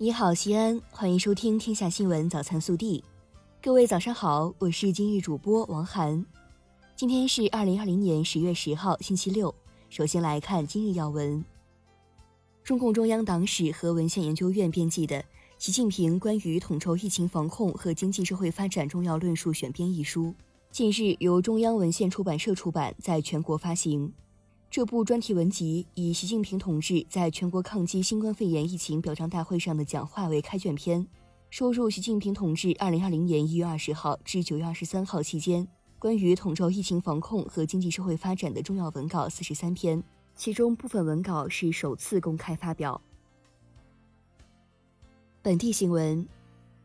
你好，西安，欢迎收听《天下新闻早餐速递》。各位早上好，我是今日主播王涵。今天是二零二零年十月十号，星期六。首先来看今日要闻。中共中央党史和文献研究院编辑的《习近平关于统筹疫情防控和经济社会发展重要论述选编》一书，近日由中央文献出版社出版，在全国发行。这部专题文集以习近平同志在全国抗击新冠肺炎疫情表彰大会上的讲话为开卷篇，收入习近平同志2020年1月20号至9月23号期间关于统筹疫情防控和经济社会发展的重要文稿43篇，其中部分文稿是首次公开发表。本地新闻：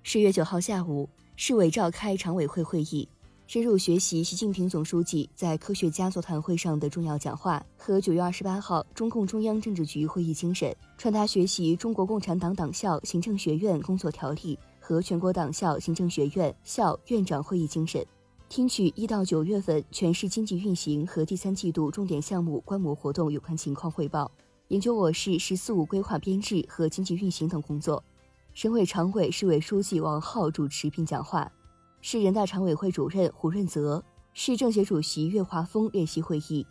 十月九号下午，市委召开常委会会议。深入学习习近平总书记在科学家座谈会上的重要讲话和九月二十八号中共中央政治局会议精神，传达学习中国共产党党校行政学院工作条例和全国党校行政学院校院长会议精神，听取一到九月份全市经济运行和第三季度重点项目观摩活动有关情况汇报，研究我市“十四五”规划编制和经济运行等工作。省委常委、市委书记王浩主持并讲话。市人大常委会主任胡润泽、市政协主席岳华峰列席会议。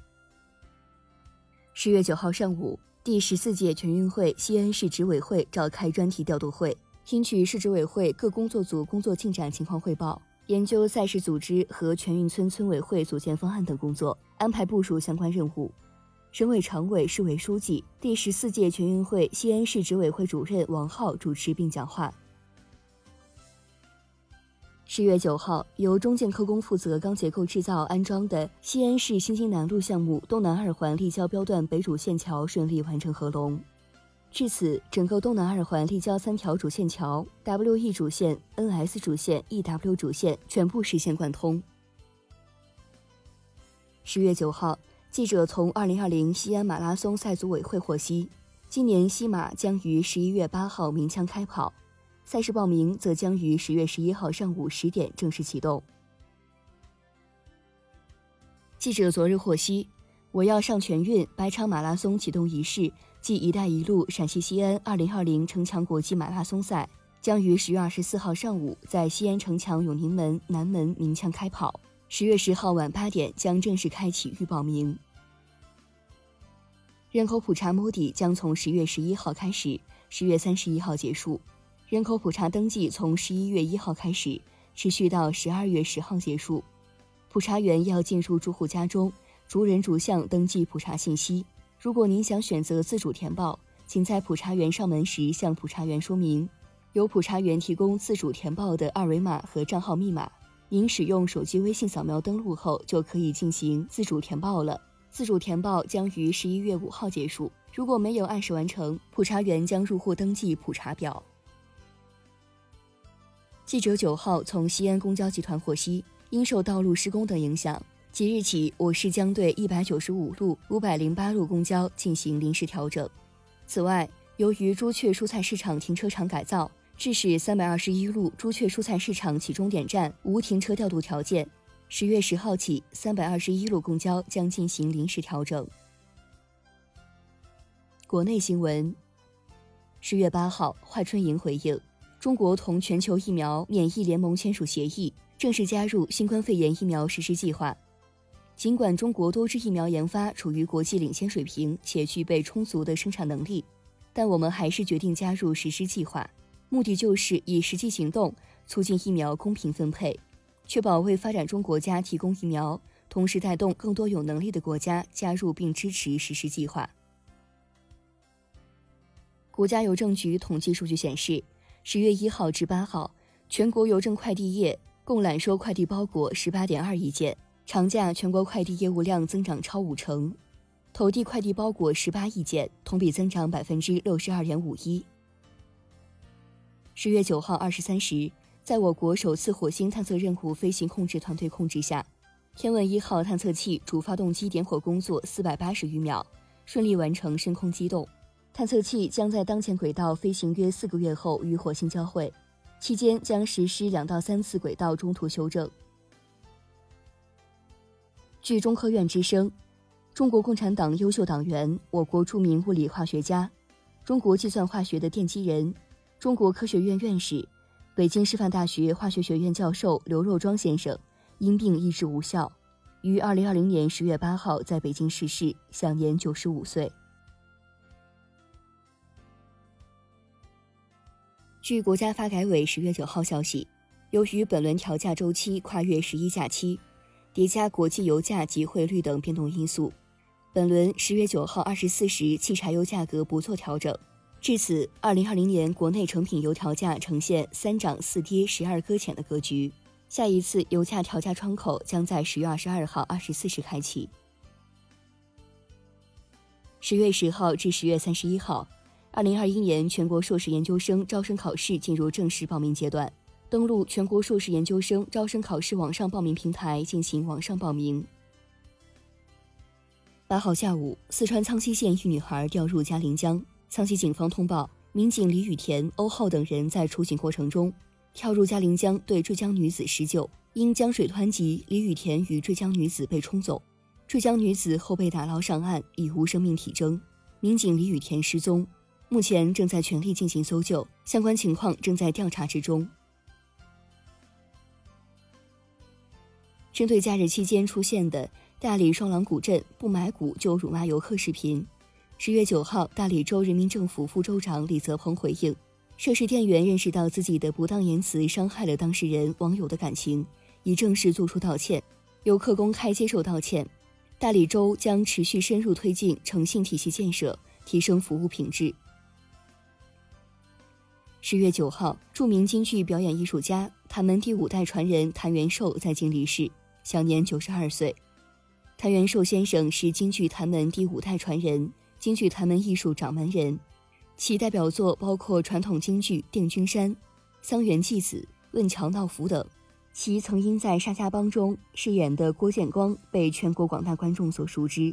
十月九号上午，第十四届全运会西安市执委会召开专题调度会，听取市执委会各工作组工作进展情况汇报，研究赛事组织和全运村村委会组建方案等工作，安排部署相关任务。省委常委、市委书记、第十四届全运会西安市执委会主任王浩主持并讲话。十月九号，由中建科工负责钢结构制造安装的西安市新津南路项目东南二环立交标段北主线桥顺利完成合龙。至此，整个东南二环立交三条主线桥 （WE 主线、NS 主线、EW 主线）全部实现贯通。十月九号，记者从二零二零西安马拉松赛组委会获悉，今年西马将于十一月八号鸣枪开跑。赛事报名则将于十月十一号上午十点正式启动。记者昨日获悉，我要上全运百场马拉松启动仪式暨“一带一路”陕西西安二零二零城墙国际马拉松赛将于十月二十四号上午在西安城墙永宁门南门鸣枪开跑，十月十号晚八点将正式开启预报名。人口普查摸底将从十月十一号开始，十月三十一号结束。人口普查登记从十一月一号开始，持续到十二月十号结束。普查员要进入住户家中，逐人逐项登记普查信息。如果您想选择自主填报，请在普查员上门时向普查员说明，由普查员提供自主填报的二维码和账号密码。您使用手机微信扫描登录后，就可以进行自主填报了。自主填报将于十一月五号结束。如果没有按时完成，普查员将入户登记普查表。记者九号从西安公交集团获悉，因受道路施工等影响，即日起我市将对一百九十五路、五百零八路公交进行临时调整。此外，由于朱雀蔬菜市场停车场改造，致使三百二十一路朱雀蔬菜市场起终点站无停车调度条件，十月十号起，三百二十一路公交将进行临时调整。国内新闻，十月八号，华春莹回应。中国同全球疫苗免疫联盟签署协议，正式加入新冠肺炎疫苗实施计划。尽管中国多支疫苗研发处于国际领先水平，且具备充足的生产能力，但我们还是决定加入实施计划，目的就是以实际行动促进疫苗公平分配，确保为发展中国家提供疫苗，同时带动更多有能力的国家加入并支持实施计划。国家邮政局统计数据显示。十月一号至八号，全国邮政快递业共揽收快递包裹十八点二亿件，长假全国快递业务量增长超五成，投递快递包裹十八亿件，同比增长百分之六十二点五一。十月九号二十三时，在我国首次火星探测任务飞行控制团队控制下，天问一号探测器主发动机点火工作四百八十余秒，顺利完成升空机动。探测器将在当前轨道飞行约四个月后与火星交会，期间将实施两到三次轨道中途修正。据中科院之声，中国共产党优秀党员、我国著名物理化学家、中国计算化学的奠基人、中国科学院院士、北京师范大学化学学院教授刘若庄先生因病医治无效，于二零二零年十月八号在北京逝世，享年九十五岁。据国家发改委十月九号消息，由于本轮调价周期跨越十一假期，叠加国际油价及汇率等变动因素，本轮十月九号二十四时汽柴油价格不做调整。至此，二零二零年国内成品油调价呈现三涨四跌十二搁浅的格局。下一次油价调价窗口将在十月二十二号二十四时开启。十月十号至十月三十一号，二零二一年全国硕士研究生招生考试进入正式报名阶段。登录全国硕士研究生招生考试网上报名平台进行网上报名。八号下午，四川苍溪县一女孩掉入嘉陵江。苍溪警方通报，民警李雨田、欧浩等人在出警过程中跳入嘉陵江，对坠江女子施救。因江水湍急，李雨田与坠江女子被冲走，坠江女子后被打捞上岸，已无生命体征。民警李雨田失踪，目前正在全力进行搜救，相关情况正在调查之中。针对假日期间出现的大理双廊古镇不买股就辱骂游客视频。十月九号，大理州人民政府副州长李泽鹏回应，涉事店员认识到自己的不当言辞伤害了当事人网友的感情，已正式作出道歉，游客公开接受道歉。大理州将持续深入推进诚信体系建设，提升服务品质。十月九号，著名京剧表演艺术家谭门第五代传人谭元寿在京离世，享年九十二岁。谭元寿先生是京剧谭门第五代传人。京剧谭门艺术掌门人，其代表作包括传统京剧《定军山》《桑园祭子》《问桥闹府》等。其曾因在《沙家浜》中饰演的郭建光被全国广大观众所熟知。